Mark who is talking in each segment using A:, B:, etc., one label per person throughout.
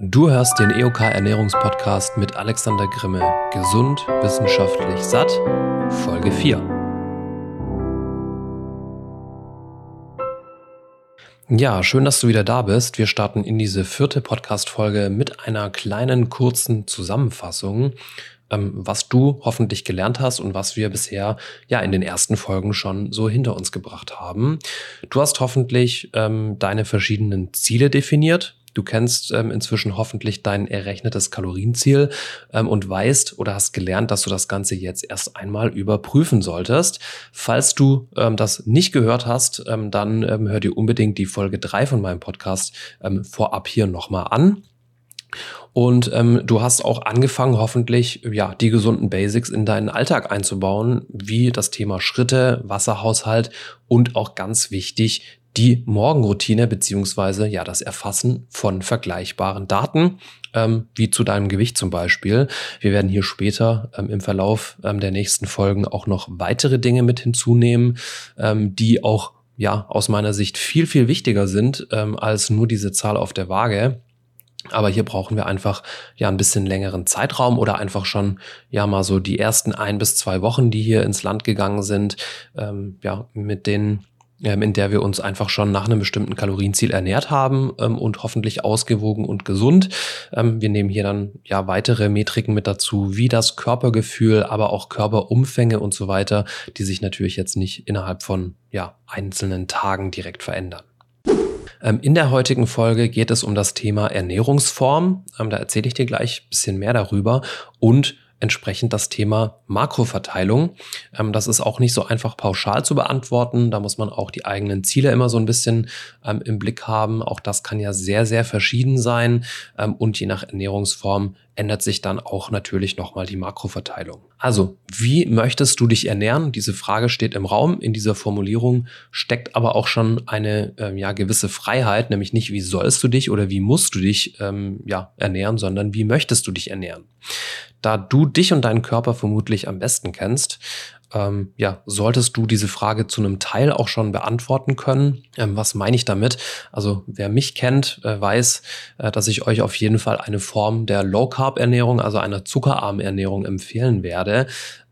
A: Du hörst den EOK Ernährungspodcast mit Alexander Grimme. Gesund, wissenschaftlich satt. Folge 4. Ja, schön, dass du wieder da bist. Wir starten in diese vierte Podcast-Folge mit einer kleinen, kurzen Zusammenfassung, ähm, was du hoffentlich gelernt hast und was wir bisher ja in den ersten Folgen schon so hinter uns gebracht haben. Du hast hoffentlich ähm, deine verschiedenen Ziele definiert, Du kennst ähm, inzwischen hoffentlich dein errechnetes Kalorienziel ähm, und weißt oder hast gelernt, dass du das Ganze jetzt erst einmal überprüfen solltest. Falls du ähm, das nicht gehört hast, ähm, dann ähm, hör dir unbedingt die Folge drei von meinem Podcast ähm, vorab hier nochmal an. Und ähm, du hast auch angefangen, hoffentlich ja die gesunden Basics in deinen Alltag einzubauen, wie das Thema Schritte, Wasserhaushalt und auch ganz wichtig die Morgenroutine beziehungsweise ja das Erfassen von vergleichbaren Daten, ähm, wie zu deinem Gewicht zum Beispiel. Wir werden hier später ähm, im Verlauf ähm, der nächsten Folgen auch noch weitere Dinge mit hinzunehmen, ähm, die auch ja aus meiner Sicht viel, viel wichtiger sind ähm, als nur diese Zahl auf der Waage. Aber hier brauchen wir einfach ja ein bisschen längeren Zeitraum oder einfach schon ja mal so die ersten ein bis zwei Wochen, die hier ins Land gegangen sind, ähm, ja mit den ähm, in der wir uns einfach schon nach einem bestimmten Kalorienziel ernährt haben ähm, und hoffentlich ausgewogen und gesund. Ähm, wir nehmen hier dann ja weitere Metriken mit dazu, wie das Körpergefühl, aber auch Körperumfänge und so weiter, die sich natürlich jetzt nicht innerhalb von ja einzelnen Tagen direkt verändern. Ähm, in der heutigen Folge geht es um das Thema Ernährungsform. Ähm, da erzähle ich dir gleich ein bisschen mehr darüber und entsprechend das Thema Makroverteilung. Ähm, das ist auch nicht so einfach pauschal zu beantworten. Da muss man auch die eigenen Ziele immer so ein bisschen ähm, im Blick haben. Auch das kann ja sehr, sehr verschieden sein. Ähm, und je nach Ernährungsform ändert sich dann auch natürlich nochmal die Makroverteilung. Also, wie möchtest du dich ernähren? Diese Frage steht im Raum. In dieser Formulierung steckt aber auch schon eine äh, ja, gewisse Freiheit, nämlich nicht, wie sollst du dich oder wie musst du dich ähm, ja, ernähren, sondern wie möchtest du dich ernähren? Da du dich und deinen Körper vermutlich am besten kennst, ähm, ja, solltest du diese Frage zu einem Teil auch schon beantworten können. Ähm, was meine ich damit? Also wer mich kennt, äh, weiß, äh, dass ich euch auf jeden Fall eine Form der Low-Carb-Ernährung, also einer zuckerarmen Ernährung empfehlen werde.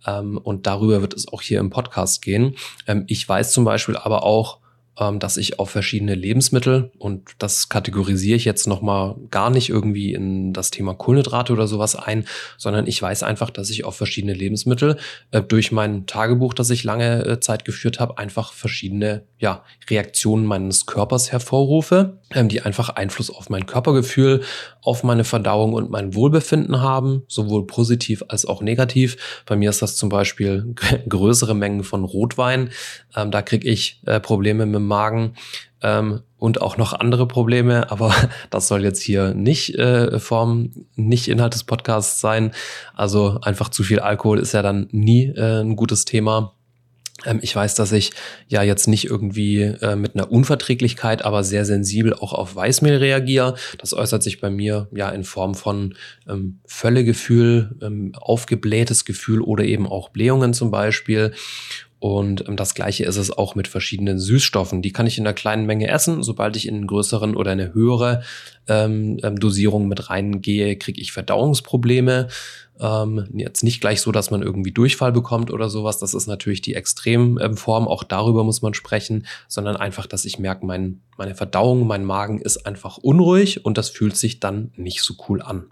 A: Ähm, und darüber wird es auch hier im Podcast gehen. Ähm, ich weiß zum Beispiel aber auch, ähm, dass ich auf verschiedene Lebensmittel und das kategorisiere ich jetzt nochmal gar nicht irgendwie in das Thema Kohlenhydrate oder sowas ein, sondern ich weiß einfach, dass ich auf verschiedene Lebensmittel äh, durch mein Tagebuch, das ich lange äh, Zeit geführt habe, einfach verschiedene ja, Reaktionen meines Körpers hervorrufe, ähm, die einfach Einfluss auf mein Körpergefühl, auf meine Verdauung und mein Wohlbefinden haben, sowohl positiv als auch negativ. Bei mir ist das zum Beispiel größere Mengen von Rotwein. Ähm, da kriege ich äh, Probleme mit Magen ähm, und auch noch andere Probleme, aber das soll jetzt hier nicht äh, Form, nicht Inhalt des Podcasts sein. Also einfach zu viel Alkohol ist ja dann nie äh, ein gutes Thema. Ähm, ich weiß, dass ich ja jetzt nicht irgendwie äh, mit einer Unverträglichkeit, aber sehr sensibel auch auf Weißmehl reagiere. Das äußert sich bei mir ja in Form von ähm, Völlegefühl, ähm, aufgeblähtes Gefühl oder eben auch Blähungen zum Beispiel. Und ähm, das gleiche ist es auch mit verschiedenen Süßstoffen. Die kann ich in einer kleinen Menge essen. Sobald ich in einen größeren oder eine höhere ähm, ähm, Dosierung mit reingehe, kriege ich Verdauungsprobleme. Ähm, jetzt nicht gleich so, dass man irgendwie Durchfall bekommt oder sowas. Das ist natürlich die Extremform. Auch darüber muss man sprechen, sondern einfach, dass ich merke, mein, meine Verdauung, mein Magen ist einfach unruhig und das fühlt sich dann nicht so cool an.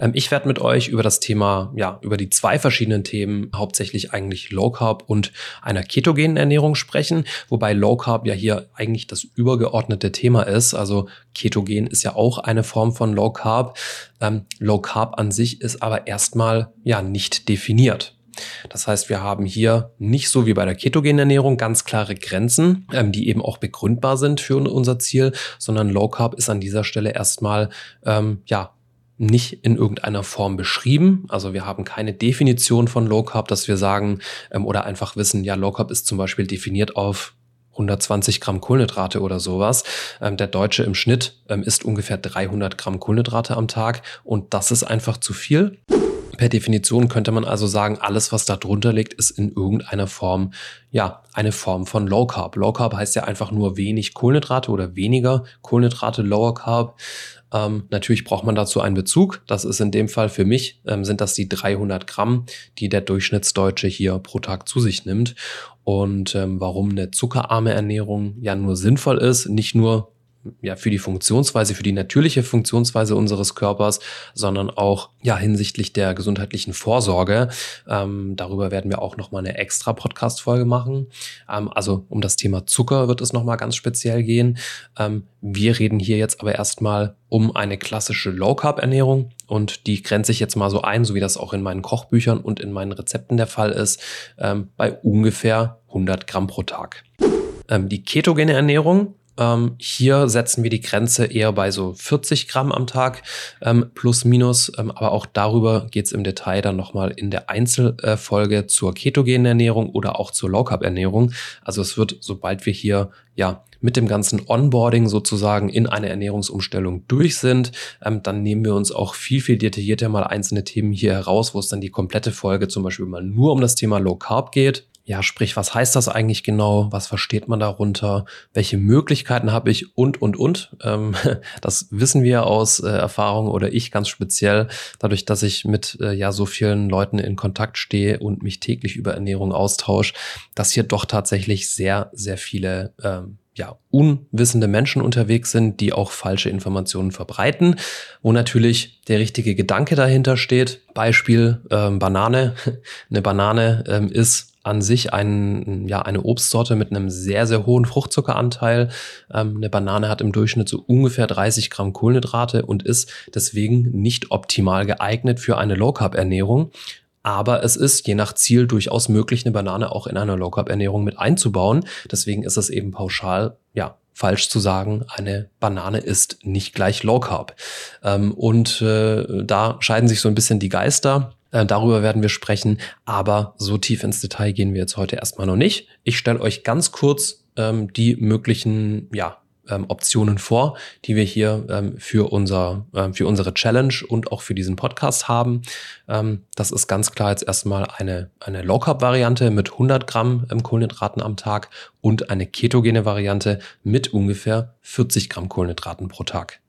A: Ähm, ich werde mit euch über das Thema, ja, über die zwei verschiedenen Themen, hauptsächlich eigentlich Low Carb und einer ketogenen Ernährung sprechen, wobei Low Carb ja hier eigentlich das übergeordnete Thema ist. Also Ketogen ist ja auch eine Form von Low Carb. Ähm, Low Carb an sich ist aber erstmal ja nicht definiert. Das heißt, wir haben hier nicht so wie bei der ketogenen Ernährung ganz klare Grenzen, ähm, die eben auch begründbar sind für unser Ziel, sondern Low Carb ist an dieser Stelle erstmal ähm, ja nicht in irgendeiner Form beschrieben. Also wir haben keine Definition von Low Carb, dass wir sagen ähm, oder einfach wissen, ja, Low Carb ist zum Beispiel definiert auf 120 Gramm Kohlenhydrate oder sowas. Ähm, der Deutsche im Schnitt ähm, isst ungefähr 300 Gramm Kohlenhydrate am Tag und das ist einfach zu viel. Per Definition könnte man also sagen, alles, was da drunter liegt, ist in irgendeiner Form, ja, eine Form von Low Carb. Low Carb heißt ja einfach nur wenig Kohlenhydrate oder weniger Kohlenhydrate, Lower Carb. Ähm, natürlich braucht man dazu einen Bezug. Das ist in dem Fall für mich, ähm, sind das die 300 Gramm, die der Durchschnittsdeutsche hier pro Tag zu sich nimmt. Und ähm, warum eine zuckerarme Ernährung ja nur sinnvoll ist, nicht nur ja, für die Funktionsweise, für die natürliche Funktionsweise unseres Körpers, sondern auch ja hinsichtlich der gesundheitlichen Vorsorge. Ähm, darüber werden wir auch noch mal eine extra Podcast-Folge machen. Ähm, also um das Thema Zucker wird es noch mal ganz speziell gehen. Ähm, wir reden hier jetzt aber erstmal um eine klassische Low-Carb-Ernährung und die grenze ich jetzt mal so ein, so wie das auch in meinen Kochbüchern und in meinen Rezepten der Fall ist, ähm, bei ungefähr 100 Gramm pro Tag. Ähm, die ketogene Ernährung ähm, hier setzen wir die Grenze eher bei so 40 Gramm am Tag ähm, plus minus. Ähm, aber auch darüber geht es im Detail dann nochmal in der Einzelfolge zur ketogenen Ernährung oder auch zur Low Carb Ernährung. Also es wird, sobald wir hier ja mit dem ganzen Onboarding sozusagen in eine Ernährungsumstellung durch sind, ähm, dann nehmen wir uns auch viel, viel detaillierter mal einzelne Themen hier heraus, wo es dann die komplette Folge zum Beispiel mal nur um das Thema Low Carb geht ja, sprich, was heißt das eigentlich genau? Was versteht man darunter? Welche Möglichkeiten habe ich? Und, und, und. Ähm, das wissen wir aus äh, Erfahrung oder ich ganz speziell, dadurch, dass ich mit äh, ja so vielen Leuten in Kontakt stehe und mich täglich über Ernährung austausche, dass hier doch tatsächlich sehr, sehr viele ähm, ja, unwissende Menschen unterwegs sind, die auch falsche Informationen verbreiten, wo natürlich der richtige Gedanke dahinter steht. Beispiel ähm, Banane. Eine Banane ähm, ist an sich ein, ja, eine Obstsorte mit einem sehr, sehr hohen Fruchtzuckeranteil. Ähm, eine Banane hat im Durchschnitt so ungefähr 30 Gramm Kohlenhydrate und ist deswegen nicht optimal geeignet für eine Low-Carb-Ernährung. Aber es ist je nach Ziel durchaus möglich, eine Banane auch in eine Low-Carb-Ernährung mit einzubauen. Deswegen ist es eben pauschal, ja, falsch zu sagen, eine Banane ist nicht gleich Low Carb. Ähm, und äh, da scheiden sich so ein bisschen die Geister. Äh, darüber werden wir sprechen, aber so tief ins Detail gehen wir jetzt heute erstmal noch nicht. Ich stelle euch ganz kurz ähm, die möglichen ja, ähm, Optionen vor, die wir hier ähm, für, unser, äh, für unsere Challenge und auch für diesen Podcast haben. Ähm, das ist ganz klar jetzt erstmal eine, eine Low-Carb-Variante mit 100 Gramm ähm, Kohlenhydraten am Tag und eine ketogene Variante mit ungefähr 40 Gramm Kohlenhydraten pro Tag.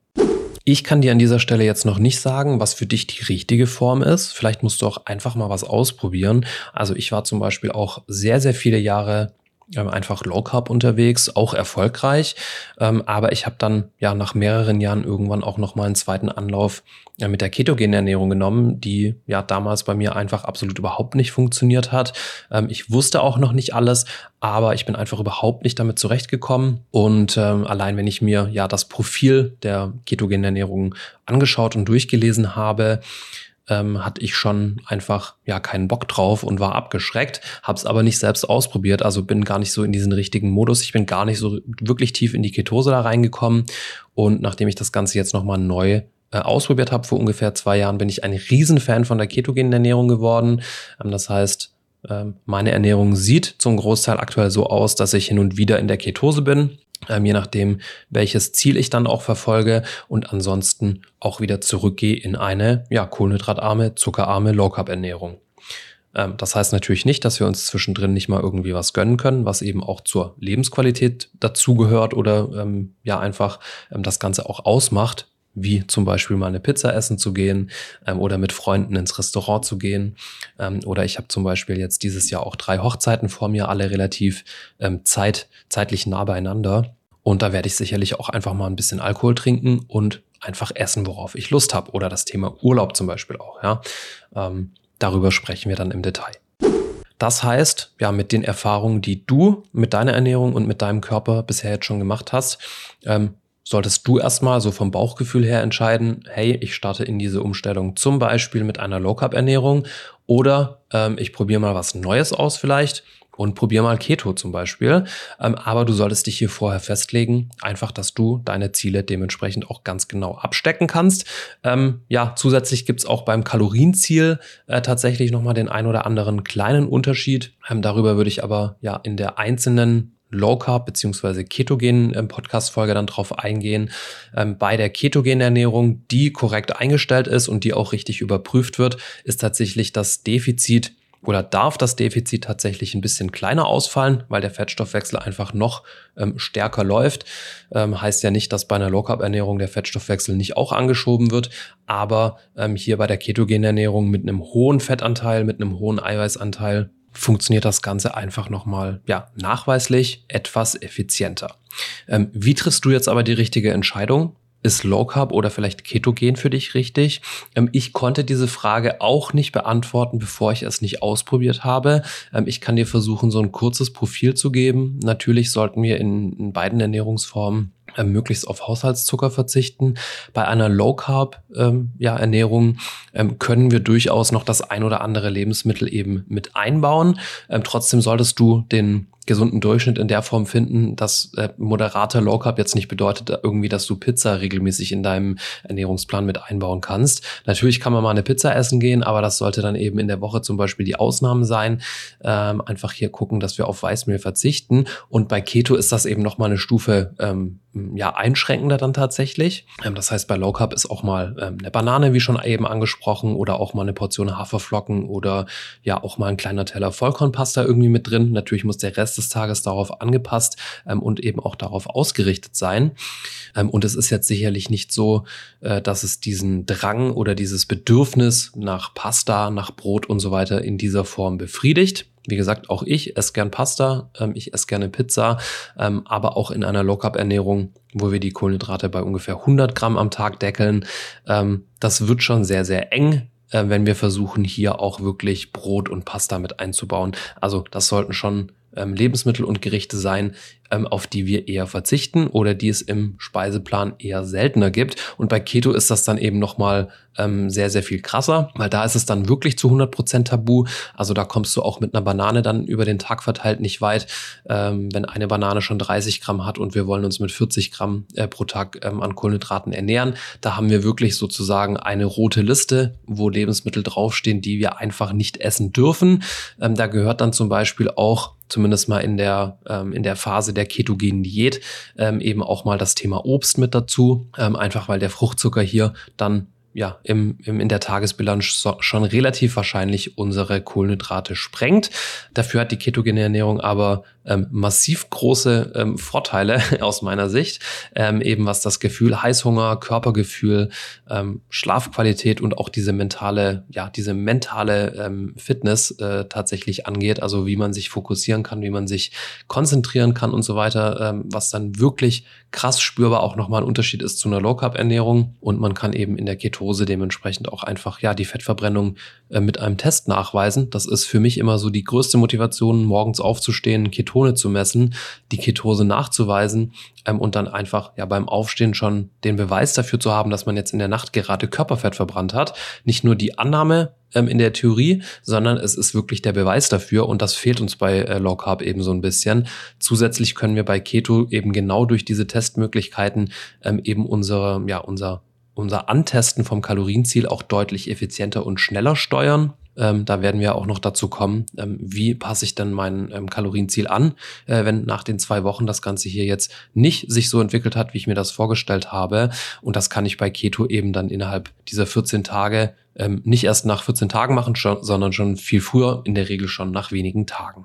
A: Ich kann dir an dieser Stelle jetzt noch nicht sagen, was für dich die richtige Form ist. Vielleicht musst du auch einfach mal was ausprobieren. Also ich war zum Beispiel auch sehr, sehr viele Jahre einfach Low Carb unterwegs, auch erfolgreich. Ähm, aber ich habe dann ja nach mehreren Jahren irgendwann auch noch mal einen zweiten Anlauf mit der ketogenen Ernährung genommen, die ja damals bei mir einfach absolut überhaupt nicht funktioniert hat. Ähm, ich wusste auch noch nicht alles, aber ich bin einfach überhaupt nicht damit zurechtgekommen. Und ähm, allein wenn ich mir ja das Profil der ketogenen Ernährung angeschaut und durchgelesen habe, ähm, hatte ich schon einfach ja keinen Bock drauf und war abgeschreckt, habe es aber nicht selbst ausprobiert, also bin gar nicht so in diesen richtigen Modus. Ich bin gar nicht so wirklich tief in die Ketose da reingekommen und nachdem ich das Ganze jetzt nochmal neu äh, ausprobiert habe vor ungefähr zwei Jahren, bin ich ein Riesenfan von der ketogenen Ernährung geworden. Ähm, das heißt, ähm, meine Ernährung sieht zum Großteil aktuell so aus, dass ich hin und wieder in der Ketose bin ähm, je nachdem, welches Ziel ich dann auch verfolge und ansonsten auch wieder zurückgehe in eine ja, kohlenhydratarme, zuckerarme Low-Carb-Ernährung. Ähm, das heißt natürlich nicht, dass wir uns zwischendrin nicht mal irgendwie was gönnen können, was eben auch zur Lebensqualität dazugehört oder ähm, ja einfach ähm, das Ganze auch ausmacht wie zum Beispiel mal eine Pizza essen zu gehen ähm, oder mit Freunden ins Restaurant zu gehen. Ähm, oder ich habe zum Beispiel jetzt dieses Jahr auch drei Hochzeiten vor mir, alle relativ ähm, zeit, zeitlich nah beieinander. Und da werde ich sicherlich auch einfach mal ein bisschen Alkohol trinken und einfach essen, worauf ich Lust habe. Oder das Thema Urlaub zum Beispiel auch. Ja? Ähm, darüber sprechen wir dann im Detail. Das heißt, ja, mit den Erfahrungen, die du mit deiner Ernährung und mit deinem Körper bisher jetzt schon gemacht hast, ähm, solltest du erstmal so vom Bauchgefühl her entscheiden, hey, ich starte in diese Umstellung zum Beispiel mit einer Low-Carb-Ernährung oder ähm, ich probiere mal was Neues aus vielleicht und probier mal Keto zum Beispiel. Ähm, aber du solltest dich hier vorher festlegen, einfach, dass du deine Ziele dementsprechend auch ganz genau abstecken kannst. Ähm, ja, zusätzlich gibt's auch beim Kalorienziel äh, tatsächlich nochmal den ein oder anderen kleinen Unterschied. Ähm, darüber würde ich aber ja in der einzelnen Low Carb beziehungsweise ketogenen ähm, Podcast-Folge dann drauf eingehen. Ähm, bei der ketogenen Ernährung, die korrekt eingestellt ist und die auch richtig überprüft wird, ist tatsächlich das Defizit oder darf das Defizit tatsächlich ein bisschen kleiner ausfallen, weil der Fettstoffwechsel einfach noch ähm, stärker läuft. Ähm, heißt ja nicht, dass bei einer Low-Carb-Ernährung der Fettstoffwechsel nicht auch angeschoben wird, aber ähm, hier bei der ketogenen Ernährung mit einem hohen Fettanteil, mit einem hohen Eiweißanteil funktioniert das Ganze einfach nochmal, ja, nachweislich etwas effizienter. Ähm, wie triffst du jetzt aber die richtige Entscheidung? ist Low Carb oder vielleicht Ketogen für dich richtig? Ähm, ich konnte diese Frage auch nicht beantworten, bevor ich es nicht ausprobiert habe. Ähm, ich kann dir versuchen, so ein kurzes Profil zu geben. Natürlich sollten wir in, in beiden Ernährungsformen äh, möglichst auf Haushaltszucker verzichten. Bei einer Low Carb ähm, ja, Ernährung ähm, können wir durchaus noch das ein oder andere Lebensmittel eben mit einbauen. Ähm, trotzdem solltest du den gesunden Durchschnitt in der Form finden, dass äh, moderater Low Carb jetzt nicht bedeutet irgendwie, dass du Pizza regelmäßig in deinem Ernährungsplan mit einbauen kannst. Natürlich kann man mal eine Pizza essen gehen, aber das sollte dann eben in der Woche zum Beispiel die Ausnahme sein. Ähm, einfach hier gucken, dass wir auf Weißmehl verzichten. Und bei Keto ist das eben noch eine Stufe ähm, ja einschränkender dann tatsächlich. Ähm, das heißt, bei Low Carb ist auch mal ähm, eine Banane, wie schon eben angesprochen, oder auch mal eine Portion Haferflocken oder ja auch mal ein kleiner Teller Vollkornpasta irgendwie mit drin. Natürlich muss der Rest des Tages darauf angepasst ähm, und eben auch darauf ausgerichtet sein. Ähm, und es ist jetzt sicherlich nicht so, äh, dass es diesen Drang oder dieses Bedürfnis nach Pasta, nach Brot und so weiter in dieser Form befriedigt. Wie gesagt, auch ich esse gern Pasta, ähm, ich esse gerne Pizza, ähm, aber auch in einer Low-Carb-Ernährung, wo wir die Kohlenhydrate bei ungefähr 100 Gramm am Tag deckeln. Ähm, das wird schon sehr, sehr eng äh, wenn wir versuchen, hier auch wirklich Brot und Pasta mit einzubauen. Also das sollten schon Lebensmittel und Gerichte sein, ähm, auf die wir eher verzichten oder die es im Speiseplan eher seltener gibt. Und bei Keto ist das dann eben nochmal ähm, sehr, sehr viel krasser, weil da ist es dann wirklich zu 100 Prozent tabu. Also da kommst du auch mit einer Banane dann über den Tag verteilt nicht weit. Ähm, wenn eine Banane schon 30 Gramm hat und wir wollen uns mit 40 Gramm äh, pro Tag ähm, an Kohlenhydraten ernähren, da haben wir wirklich sozusagen eine rote Liste, wo Lebensmittel draufstehen, die wir einfach nicht essen dürfen. Ähm, da gehört dann zum Beispiel auch zumindest mal in der, ähm, in der Phase der ketogenen Diät ähm, eben auch mal das Thema Obst mit dazu, ähm, einfach weil der Fruchtzucker hier dann ja, im, im, in der Tagesbilanz schon relativ wahrscheinlich unsere Kohlenhydrate sprengt. Dafür hat die ketogene Ernährung aber ähm, massiv große ähm, Vorteile aus meiner Sicht, ähm, eben was das Gefühl Heißhunger, Körpergefühl, ähm, Schlafqualität und auch diese mentale, ja, diese mentale ähm, Fitness äh, tatsächlich angeht, also wie man sich fokussieren kann, wie man sich konzentrieren kann und so weiter, ähm, was dann wirklich krass spürbar auch nochmal ein Unterschied ist zu einer Low Carb Ernährung und man kann eben in der Ketose dementsprechend auch einfach ja die Fettverbrennung äh, mit einem Test nachweisen. Das ist für mich immer so die größte Motivation, morgens aufzustehen, Ketose Ketone zu messen, die Ketose nachzuweisen ähm, und dann einfach ja beim Aufstehen schon den Beweis dafür zu haben, dass man jetzt in der Nacht gerade Körperfett verbrannt hat. Nicht nur die Annahme ähm, in der Theorie, sondern es ist wirklich der Beweis dafür und das fehlt uns bei äh, Low Carb eben so ein bisschen. Zusätzlich können wir bei Keto eben genau durch diese Testmöglichkeiten ähm, eben unsere, ja, unser unser Antesten vom Kalorienziel auch deutlich effizienter und schneller steuern. Ähm, da werden wir auch noch dazu kommen, ähm, wie passe ich dann mein ähm, Kalorienziel an, äh, wenn nach den zwei Wochen das Ganze hier jetzt nicht sich so entwickelt hat, wie ich mir das vorgestellt habe. Und das kann ich bei Keto eben dann innerhalb dieser 14 Tage ähm, nicht erst nach 14 Tagen machen, schon, sondern schon viel früher, in der Regel schon nach wenigen Tagen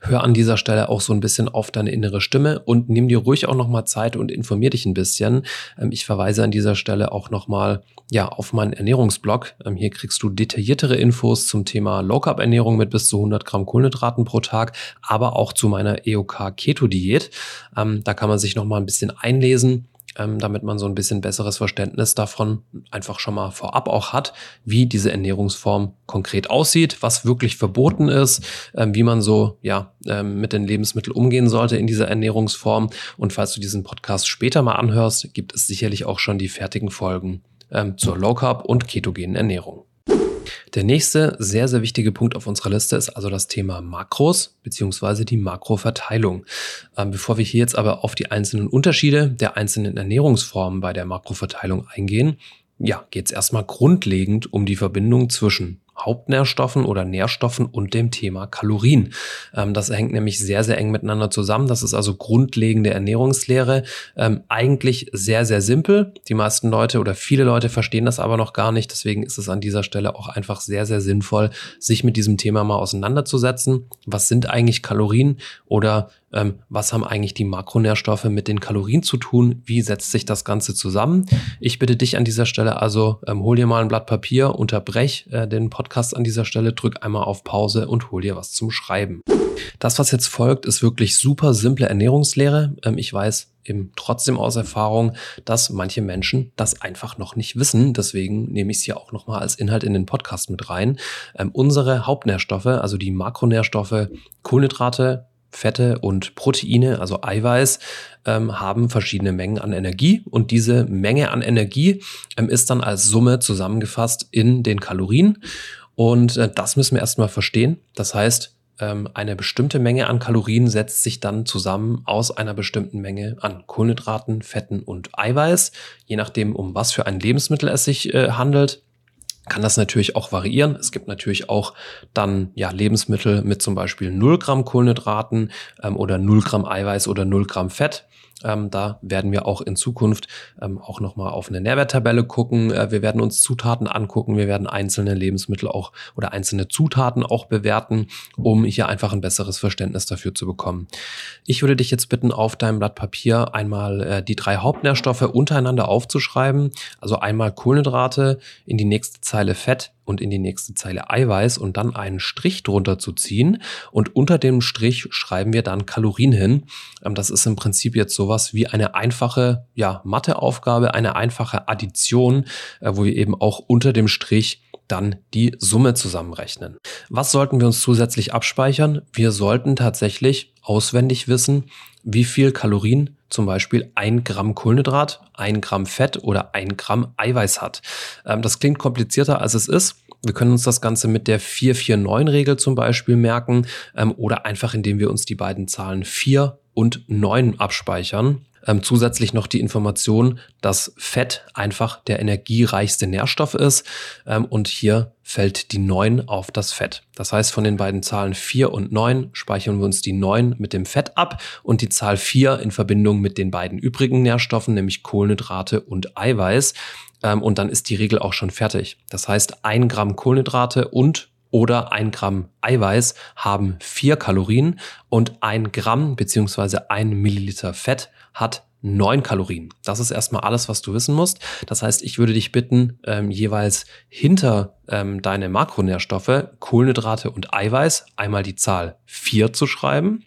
A: hör an dieser Stelle auch so ein bisschen auf deine innere Stimme und nimm dir ruhig auch nochmal Zeit und informier dich ein bisschen. Ähm, ich verweise an dieser Stelle auch nochmal ja, auf meinen Ernährungsblog. Ähm, hier kriegst du detailliertere Infos zum Thema Low Carb Ernährung mit bis zu 100 Gramm Kohlenhydraten pro Tag, aber auch zu meiner EOK Keto Diät. Ähm, da kann man sich nochmal ein bisschen einlesen ähm, damit man so ein bisschen besseres Verständnis davon einfach schon mal vorab auch hat, wie diese Ernährungsform konkret aussieht, was wirklich verboten ist, ähm, wie man so ja ähm, mit den Lebensmitteln umgehen sollte in dieser Ernährungsform. Und falls du diesen Podcast später mal anhörst, gibt es sicherlich auch schon die fertigen Folgen ähm, zur Low Carb und ketogenen Ernährung. Der nächste sehr, sehr wichtige Punkt auf unserer Liste ist also das Thema Makros beziehungsweise die Makroverteilung. Ähm, bevor wir hier jetzt aber auf die einzelnen Unterschiede der einzelnen Ernährungsformen bei der Makroverteilung eingehen, ja, geht es erstmal grundlegend um die Verbindung zwischen Hauptnährstoffen oder Nährstoffen und dem Thema Kalorien. Ähm, das hängt nämlich sehr, sehr eng miteinander zusammen. Das ist also grundlegende Ernährungslehre. Ähm, eigentlich sehr, sehr simpel. Die meisten Leute oder viele Leute verstehen das aber noch gar nicht. Deswegen ist es an dieser Stelle auch einfach sehr, sehr sinnvoll, sich mit diesem Thema mal auseinanderzusetzen. Was sind eigentlich Kalorien oder ähm, was haben eigentlich die Makronährstoffe mit den Kalorien zu tun? Wie setzt sich das Ganze zusammen? Ich bitte dich an dieser Stelle also, ähm, hol dir mal ein Blatt Papier, unterbrech äh, den Podcast an dieser Stelle, drück einmal auf Pause und hol dir was zum Schreiben. Das, was jetzt folgt, ist wirklich super simple Ernährungslehre. Ähm, ich weiß eben trotzdem aus Erfahrung, dass manche Menschen das einfach noch nicht wissen. Deswegen nehme ich es hier auch nochmal als Inhalt in den Podcast mit rein. Ähm, unsere Hauptnährstoffe, also die Makronährstoffe, Kohlenhydrate, Fette und Proteine, also Eiweiß, ähm, haben verschiedene Mengen an Energie. Und diese Menge an Energie ähm, ist dann als Summe zusammengefasst in den Kalorien. Und äh, das müssen wir erstmal verstehen. Das heißt, ähm, eine bestimmte Menge an Kalorien setzt sich dann zusammen aus einer bestimmten Menge an Kohlenhydraten, Fetten und Eiweiß, je nachdem, um was für ein Lebensmittel es sich äh, handelt kann das natürlich auch variieren. Es gibt natürlich auch dann ja Lebensmittel mit zum Beispiel 0 Gramm Kohlenhydraten ähm, oder 0 Gramm Eiweiß oder 0 Gramm Fett. Ähm, da werden wir auch in Zukunft ähm, auch nochmal auf eine Nährwerttabelle gucken. Äh, wir werden uns Zutaten angucken. Wir werden einzelne Lebensmittel auch oder einzelne Zutaten auch bewerten, um hier einfach ein besseres Verständnis dafür zu bekommen. Ich würde dich jetzt bitten, auf deinem Blatt Papier einmal äh, die drei Hauptnährstoffe untereinander aufzuschreiben. Also einmal Kohlenhydrate, in die nächste Zeile Fett, und in die nächste Zeile Eiweiß und dann einen Strich drunter zu ziehen. Und unter dem Strich schreiben wir dann Kalorien hin. Ähm, das ist im Prinzip jetzt sowas wie eine einfache ja, Matheaufgabe, eine einfache Addition, äh, wo wir eben auch unter dem Strich dann die Summe zusammenrechnen. Was sollten wir uns zusätzlich abspeichern? Wir sollten tatsächlich auswendig wissen, wie viel Kalorien zum Beispiel ein Gramm Kohlenhydrat, ein Gramm Fett oder ein Gramm Eiweiß hat. Ähm, das klingt komplizierter als es ist. Wir können uns das Ganze mit der 449-Regel zum Beispiel merken ähm, oder einfach indem wir uns die beiden Zahlen 4 und 9 abspeichern. Ähm, zusätzlich noch die Information, dass Fett einfach der energiereichste Nährstoff ist ähm, und hier fällt die 9 auf das Fett. Das heißt, von den beiden Zahlen 4 und 9 speichern wir uns die 9 mit dem Fett ab und die Zahl 4 in Verbindung mit den beiden übrigen Nährstoffen, nämlich Kohlenhydrate und Eiweiß. Ähm, und dann ist die Regel auch schon fertig. Das heißt, ein Gramm Kohlenhydrate und oder ein Gramm Eiweiß haben vier Kalorien und ein Gramm beziehungsweise ein Milliliter Fett hat neun Kalorien. Das ist erstmal alles, was du wissen musst. Das heißt, ich würde dich bitten, ähm, jeweils hinter ähm, deine Makronährstoffe, Kohlenhydrate und Eiweiß einmal die Zahl vier zu schreiben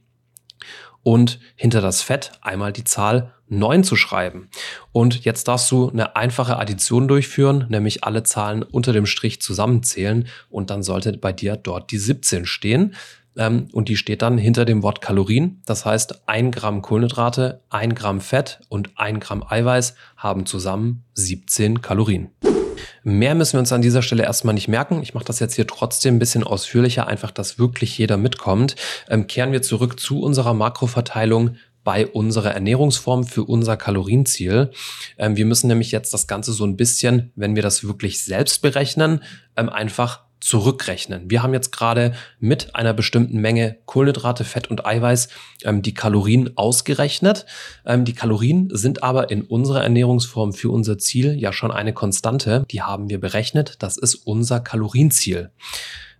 A: und hinter das Fett einmal die Zahl 9 zu schreiben. Und jetzt darfst du eine einfache Addition durchführen, nämlich alle Zahlen unter dem Strich zusammenzählen und dann sollte bei dir dort die 17 stehen. Ähm, und die steht dann hinter dem Wort Kalorien. Das heißt, ein Gramm Kohlenhydrate, ein Gramm Fett und ein Gramm Eiweiß haben zusammen 17 Kalorien. Mehr müssen wir uns an dieser Stelle erstmal nicht merken. Ich mache das jetzt hier trotzdem ein bisschen ausführlicher, einfach, dass wirklich jeder mitkommt. Ähm, kehren wir zurück zu unserer Makroverteilung bei unserer Ernährungsform für unser Kalorienziel. Ähm, wir müssen nämlich jetzt das Ganze so ein bisschen, wenn wir das wirklich selbst berechnen, ähm, einfach zurückrechnen. Wir haben jetzt gerade mit einer bestimmten Menge Kohlenhydrate, Fett und Eiweiß ähm, die Kalorien ausgerechnet. Ähm, die Kalorien sind aber in unserer Ernährungsform für unser Ziel ja schon eine Konstante. Die haben wir berechnet. Das ist unser Kalorienziel.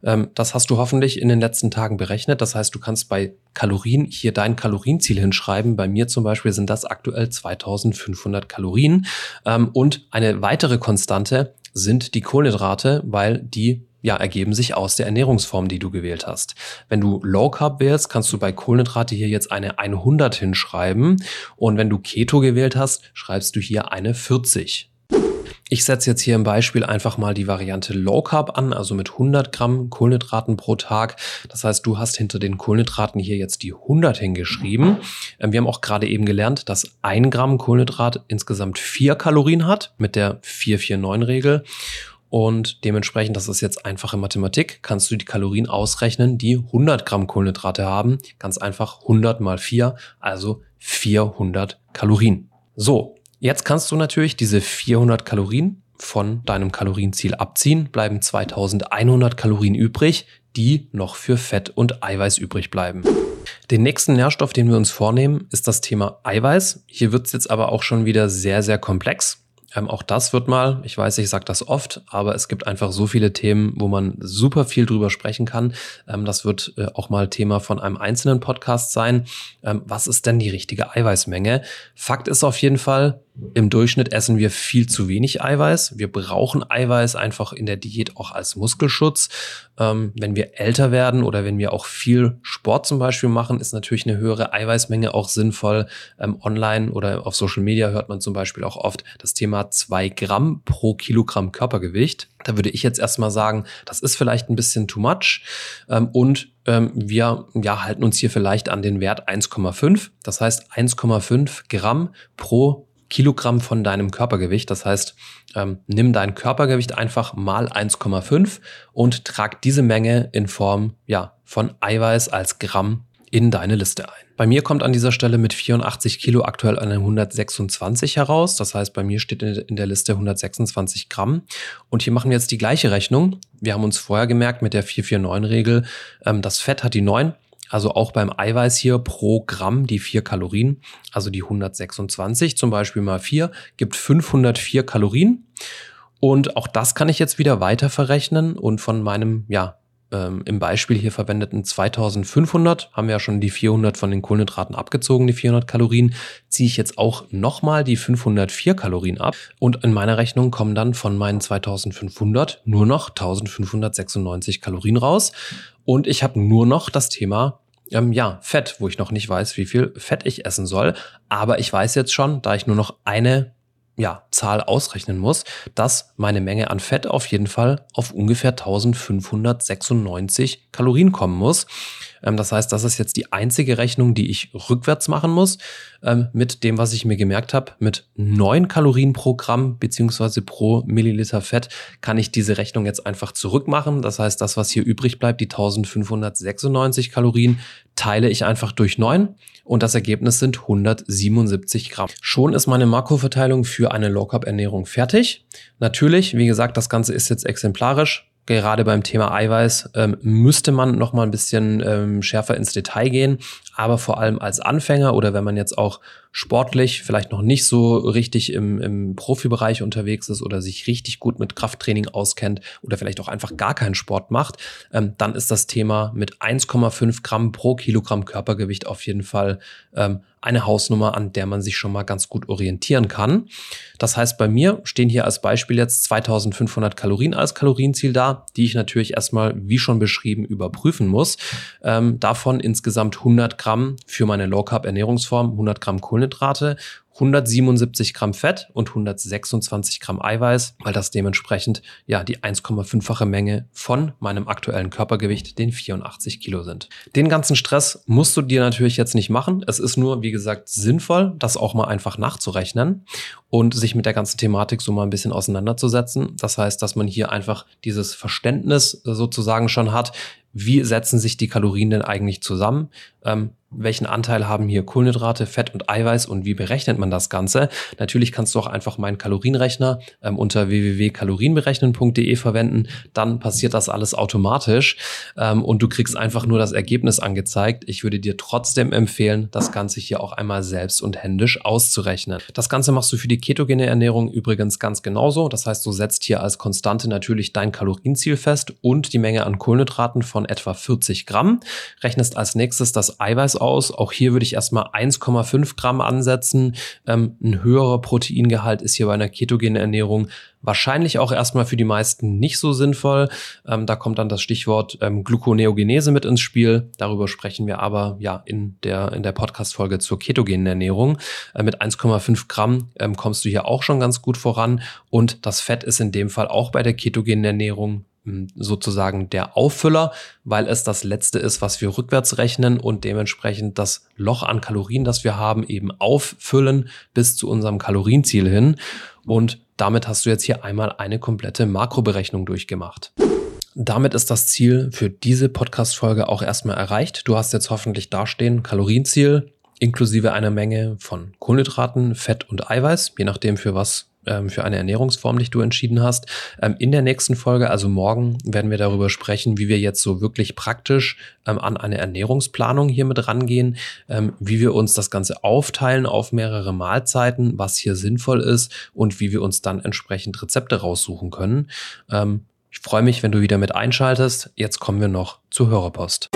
A: Ähm, das hast du hoffentlich in den letzten Tagen berechnet. Das heißt, du kannst bei Kalorien hier dein Kalorienziel hinschreiben. Bei mir zum Beispiel sind das aktuell 2500 Kalorien. Ähm, und eine weitere Konstante sind die Kohlenhydrate, weil die ja, ergeben sich aus der Ernährungsform, die du gewählt hast. Wenn du Low Carb wählst, kannst du bei Kohlenhydrate hier jetzt eine 100 hinschreiben. Und wenn du Keto gewählt hast, schreibst du hier eine 40. Ich setze jetzt hier im Beispiel einfach mal die Variante Low Carb an, also mit 100 Gramm Kohlenhydraten pro Tag. Das heißt, du hast hinter den Kohlenhydraten hier jetzt die 100 hingeschrieben. Ähm, wir haben auch gerade eben gelernt, dass ein Gramm Kohlenhydrat insgesamt vier Kalorien hat mit der 449-Regel. Und dementsprechend, das ist jetzt einfache Mathematik, kannst du die Kalorien ausrechnen, die 100 Gramm Kohlenhydrate haben. Ganz einfach 100 mal 4, also 400 Kalorien. So, jetzt kannst du natürlich diese 400 Kalorien von deinem Kalorienziel abziehen, bleiben 2100 Kalorien übrig, die noch für Fett und Eiweiß übrig bleiben. Den nächsten Nährstoff, den wir uns vornehmen, ist das Thema Eiweiß. Hier wird es jetzt aber auch schon wieder sehr, sehr komplex. Ähm, auch das wird mal, ich weiß, ich sage das oft, aber es gibt einfach so viele Themen, wo man super viel drüber sprechen kann. Ähm, das wird äh, auch mal Thema von einem einzelnen Podcast sein. Ähm, was ist denn die richtige Eiweißmenge? Fakt ist auf jeden Fall, im Durchschnitt essen wir viel zu wenig Eiweiß. Wir brauchen Eiweiß einfach in der Diät auch als Muskelschutz. Ähm, wenn wir älter werden oder wenn wir auch viel Sport zum Beispiel machen, ist natürlich eine höhere Eiweißmenge auch sinnvoll. Ähm, online oder auf Social Media hört man zum Beispiel auch oft das Thema zwei Gramm pro Kilogramm Körpergewicht. Da würde ich jetzt erstmal sagen, das ist vielleicht ein bisschen too much. Ähm, und ähm, wir ja, halten uns hier vielleicht an den Wert 1,5. Das heißt 1,5 Gramm pro Kilogramm von deinem Körpergewicht. Das heißt, ähm, nimm dein Körpergewicht einfach mal 1,5 und trag diese Menge in Form ja, von Eiweiß als Gramm in deine Liste ein. Bei mir kommt an dieser Stelle mit 84 Kilo aktuell eine 126 heraus. Das heißt, bei mir steht in der Liste 126 Gramm. Und hier machen wir jetzt die gleiche Rechnung. Wir haben uns vorher gemerkt mit der 449-Regel, ähm, das Fett hat die 9 also auch beim Eiweiß hier pro Gramm die vier Kalorien, also die 126 zum Beispiel mal vier gibt 504 Kalorien. Und auch das kann ich jetzt wieder weiter verrechnen und von meinem, ja, ähm, im Beispiel hier verwendeten 2500, haben wir ja schon die 400 von den Kohlenhydraten abgezogen, die 400 Kalorien, ziehe ich jetzt auch nochmal die 504 Kalorien ab und in meiner Rechnung kommen dann von meinen 2500 nur noch 1596 Kalorien raus und ich habe nur noch das Thema ähm, ja, Fett, wo ich noch nicht weiß, wie viel Fett ich essen soll. Aber ich weiß jetzt schon, da ich nur noch eine ja, Zahl ausrechnen muss, dass meine Menge an Fett auf jeden Fall auf ungefähr 1596 Kalorien kommen muss. Ähm, das heißt, das ist jetzt die einzige Rechnung, die ich rückwärts machen muss, ähm, mit dem, was ich mir gemerkt habe, mit neun Kalorien pro Gramm beziehungsweise pro Milliliter Fett kann ich diese Rechnung jetzt einfach zurückmachen. Das heißt, das, was hier übrig bleibt, die 1596 Kalorien, teile ich einfach durch neun und das Ergebnis sind 177 Gramm. Schon ist meine Makroverteilung für eine Low Carb Ernährung fertig. Natürlich, wie gesagt, das Ganze ist jetzt exemplarisch gerade beim Thema Eiweiß ähm, müsste man noch mal ein bisschen ähm, schärfer ins Detail gehen. Aber vor allem als Anfänger oder wenn man jetzt auch sportlich vielleicht noch nicht so richtig im, im Profibereich unterwegs ist oder sich richtig gut mit Krafttraining auskennt oder vielleicht auch einfach gar keinen Sport macht, ähm, dann ist das Thema mit 1,5 Gramm pro Kilogramm Körpergewicht auf jeden Fall ähm, eine Hausnummer, an der man sich schon mal ganz gut orientieren kann. Das heißt, bei mir stehen hier als Beispiel jetzt 2500 Kalorien als Kalorienziel da, die ich natürlich erstmal, wie schon beschrieben, überprüfen muss. Ähm, davon insgesamt 100 Gramm für meine Low Carb Ernährungsform, 100 Gramm Kohlenhydrate 177 Gramm Fett und 126 Gramm Eiweiß, weil das dementsprechend ja die 1,5-fache Menge von meinem aktuellen Körpergewicht, den 84 Kilo sind. Den ganzen Stress musst du dir natürlich jetzt nicht machen. Es ist nur, wie gesagt, sinnvoll, das auch mal einfach nachzurechnen und sich mit der ganzen Thematik so mal ein bisschen auseinanderzusetzen. Das heißt, dass man hier einfach dieses Verständnis sozusagen schon hat, wie setzen sich die Kalorien denn eigentlich zusammen? Ähm, welchen Anteil haben hier Kohlenhydrate, Fett und Eiweiß und wie berechnet man das Ganze? Natürlich kannst du auch einfach meinen Kalorienrechner ähm, unter www.kalorienberechnen.de verwenden. Dann passiert das alles automatisch ähm, und du kriegst einfach nur das Ergebnis angezeigt. Ich würde dir trotzdem empfehlen, das Ganze hier auch einmal selbst und händisch auszurechnen. Das Ganze machst du für die ketogene Ernährung übrigens ganz genauso. Das heißt, du setzt hier als Konstante natürlich dein Kalorienziel fest und die Menge an Kohlenhydraten von etwa 40 Gramm. Rechnest als nächstes das Eiweiß aus. Auch hier würde ich erstmal 1,5 Gramm ansetzen. Ähm, ein höherer Proteingehalt ist hier bei einer ketogenen Ernährung wahrscheinlich auch erstmal für die meisten nicht so sinnvoll. Ähm, da kommt dann das Stichwort ähm, Gluconeogenese mit ins Spiel. Darüber sprechen wir aber ja in der, in der Podcast-Folge zur ketogenen Ernährung. Äh, mit 1,5 Gramm ähm, kommst du hier auch schon ganz gut voran. Und das Fett ist in dem Fall auch bei der ketogenen Ernährung sozusagen der Auffüller, weil es das letzte ist, was wir rückwärts rechnen und dementsprechend das Loch an Kalorien, das wir haben, eben auffüllen bis zu unserem Kalorienziel hin. Und damit hast du jetzt hier einmal eine komplette Makroberechnung durchgemacht. Damit ist das Ziel für diese Podcast-Folge auch erstmal erreicht. Du hast jetzt hoffentlich dastehen Kalorienziel inklusive einer Menge von Kohlenhydraten, Fett und Eiweiß, je nachdem für was ähm, für eine Ernährungsform dich du entschieden hast. Ähm, in der nächsten Folge, also morgen, werden wir darüber sprechen, wie wir jetzt so wirklich praktisch ähm, an eine Ernährungsplanung hier mit rangehen, ähm, wie wir uns das Ganze aufteilen auf mehrere Mahlzeiten, was hier sinnvoll ist und wie wir uns dann entsprechend Rezepte raussuchen können. Ähm, ich freue mich, wenn du wieder mit einschaltest. Jetzt kommen wir noch zur Hörerpost.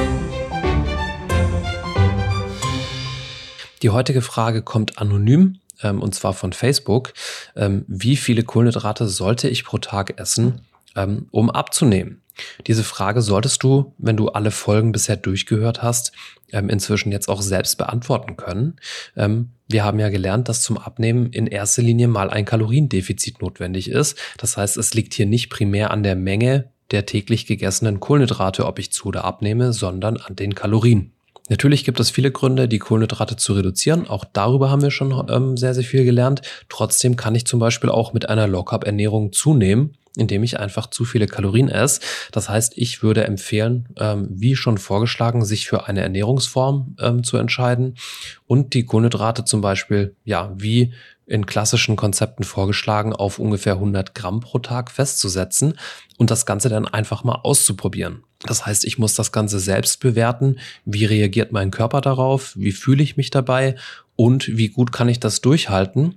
A: Die heutige Frage kommt anonym ähm, und zwar von Facebook. Ähm, wie viele Kohlenhydrate sollte ich pro Tag essen, ähm, um abzunehmen? Diese Frage solltest du, wenn du alle Folgen bisher durchgehört hast, ähm, inzwischen jetzt auch selbst beantworten können. Ähm, wir haben ja gelernt, dass zum Abnehmen in erster Linie mal ein Kaloriendefizit notwendig ist. Das heißt, es liegt hier nicht primär an der Menge der täglich gegessenen Kohlenhydrate, ob ich zu oder abnehme, sondern an den Kalorien. Natürlich gibt es viele Gründe, die Kohlenhydrate zu reduzieren. Auch darüber haben wir schon ähm, sehr, sehr viel gelernt. Trotzdem kann ich zum Beispiel auch mit einer Low-Carb-Ernährung zunehmen, indem ich einfach zu viele Kalorien esse. Das heißt, ich würde empfehlen, ähm, wie schon vorgeschlagen, sich für eine Ernährungsform ähm, zu entscheiden und die Kohlenhydrate zum Beispiel, ja, wie in klassischen Konzepten vorgeschlagen, auf ungefähr 100 Gramm pro Tag festzusetzen und das Ganze dann einfach mal auszuprobieren. Das heißt, ich muss das Ganze selbst bewerten. Wie reagiert mein Körper darauf? Wie fühle ich mich dabei? Und wie gut kann ich das durchhalten?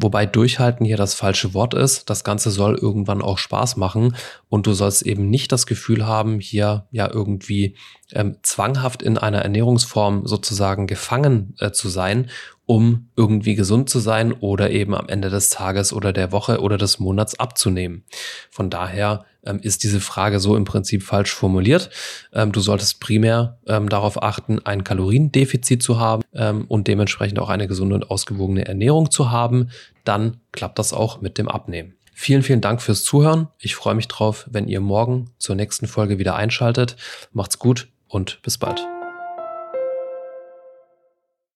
A: Wobei durchhalten hier das falsche Wort ist. Das Ganze soll irgendwann auch Spaß machen und du sollst eben nicht das Gefühl haben, hier ja irgendwie ähm, zwanghaft in einer Ernährungsform sozusagen gefangen äh, zu sein, um irgendwie gesund zu sein oder eben am Ende des Tages oder der Woche oder des Monats abzunehmen. Von daher ähm, ist diese Frage so im Prinzip falsch formuliert. Ähm, du solltest primär ähm, darauf achten, ein Kaloriendefizit zu haben ähm, und dementsprechend auch eine gesunde und ausgewogene Ernährung zu haben. Dann klappt das auch mit dem Abnehmen. Vielen, vielen Dank fürs Zuhören. Ich freue mich drauf, wenn ihr morgen zur nächsten Folge wieder einschaltet. Macht's gut und bis bald.